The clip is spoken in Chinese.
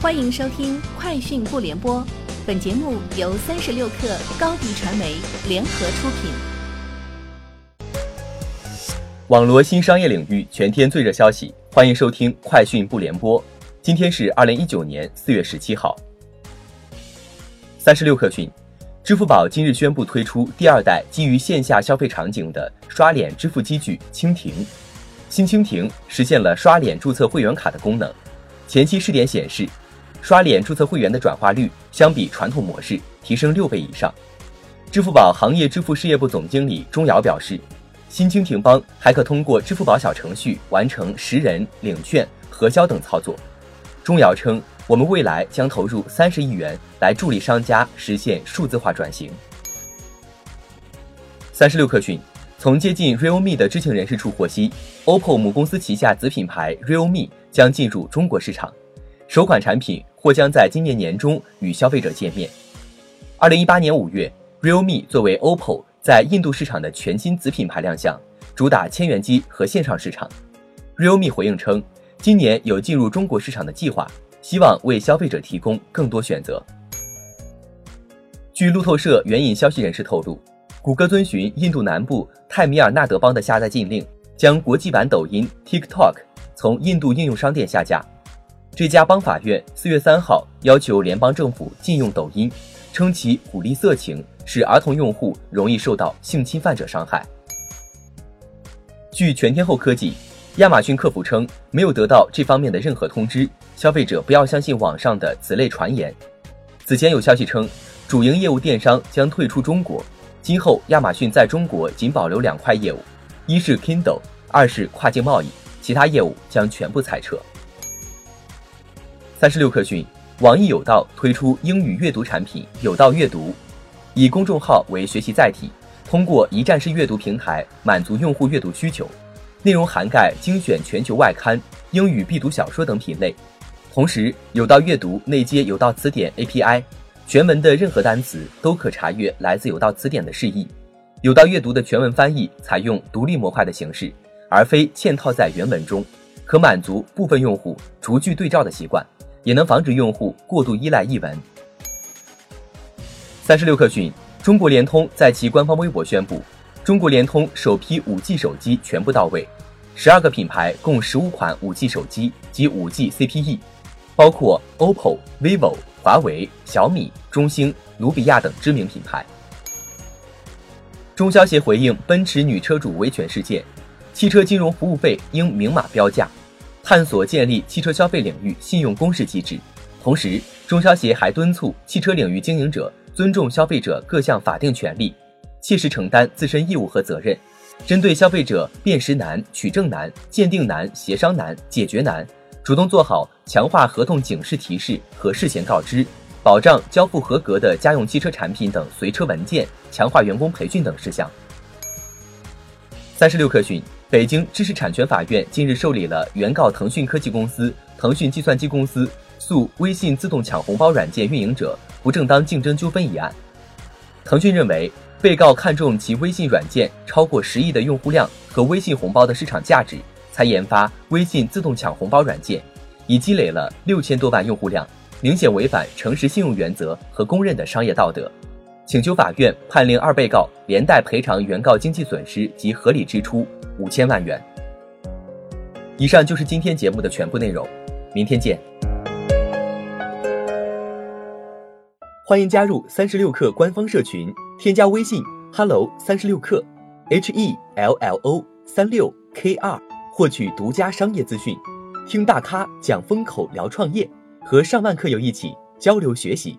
欢迎收听《快讯不联播》，本节目由三十六克高低传媒联合出品。网罗新商业领域全天最热消息，欢迎收听《快讯不联播》。今天是二零一九年四月十七号。三十六克讯，支付宝今日宣布推出第二代基于线下消费场景的刷脸支付机具“蜻蜓”。新蜻蜓实现了刷脸注册会员卡的功能，前期试点显示。刷脸注册会员的转化率相比传统模式提升六倍以上。支付宝行业支付事业部总经理钟瑶表示，新蜻蜓帮还可通过支付宝小程序完成识人、领券、核销等操作。钟瑶称，我们未来将投入三十亿元来助力商家实现数字化转型。三十六氪讯，从接近 realme 的知情人士处获悉，OPPO 母公司旗下子品牌 realme 将进入中国市场。首款产品或将在今年年中与消费者见面。二零一八年五月，realme 作为 OPPO 在印度市场的全新子品牌亮相，主打千元机和线上市场。realme 回应称，今年有进入中国市场的计划，希望为消费者提供更多选择。据路透社援引消息人士透露，谷歌遵循印度南部泰米尔纳德邦的下载禁令，将国际版抖音 TikTok 从印度应用商店下架。这家邦法院四月三号要求联邦政府禁用抖音，称其鼓励色情，使儿童用户容易受到性侵犯者伤害。据全天候科技，亚马逊客服称没有得到这方面的任何通知，消费者不要相信网上的此类传言。此前有消息称，主营业务电商将退出中国，今后亚马逊在中国仅保留两块业务，一是 Kindle，二是跨境贸易，其他业务将全部裁撤。三十六氪讯，网易有道推出英语阅读产品有道阅读，以公众号为学习载体，通过一站式阅读平台满足用户阅读需求，内容涵盖精选全球外刊、英语必读小说等品类。同时，有道阅读内接有道词典 API，全文的任何单词都可查阅来自有道词典的释义。有道阅读的全文翻译采用独立模块的形式，而非嵌套在原文中，可满足部分用户逐句对照的习惯。也能防止用户过度依赖译文。三十六氪讯，中国联通在其官方微博宣布，中国联通首批五 G 手机全部到位，十二个品牌共十五款五 G 手机及五 G CPE，包括 OPPO、vivo、华为、小米、中兴、努比亚等知名品牌。中消协回应奔驰女车主维权事件，汽车金融服务费应明码标价。探索建立汽车消费领域信用公示机制，同时，中消协还敦促汽车领域经营者尊重消费者各项法定权利，切实承担自身义务和责任。针对消费者辨识难、取证难、鉴定难、协商难、解决难，主动做好强化合同警示提示和事前告知，保障交付合格的家用汽车产品等随车文件，强化员工培训等事项。三十六氪讯。北京知识产权法院近日受理了原告腾讯科技公司、腾讯计算机公司诉微信自动抢红包软件运营者不正当竞争纠纷一案。腾讯认为，被告看中其微信软件超过十亿的用户量和微信红包的市场价值，才研发微信自动抢红包软件，已积累了六千多万用户量，明显违反诚实信用原则和公认的商业道德，请求法院判令二被告连带赔偿原告经济损失及合理支出。五千万元。以上就是今天节目的全部内容，明天见。欢迎加入三十六氪官方社群，添加微信 hello 三十六氪，h e l l o 三六 k 二，获取独家商业资讯，听大咖讲风口，聊创业，和上万客友一起交流学习。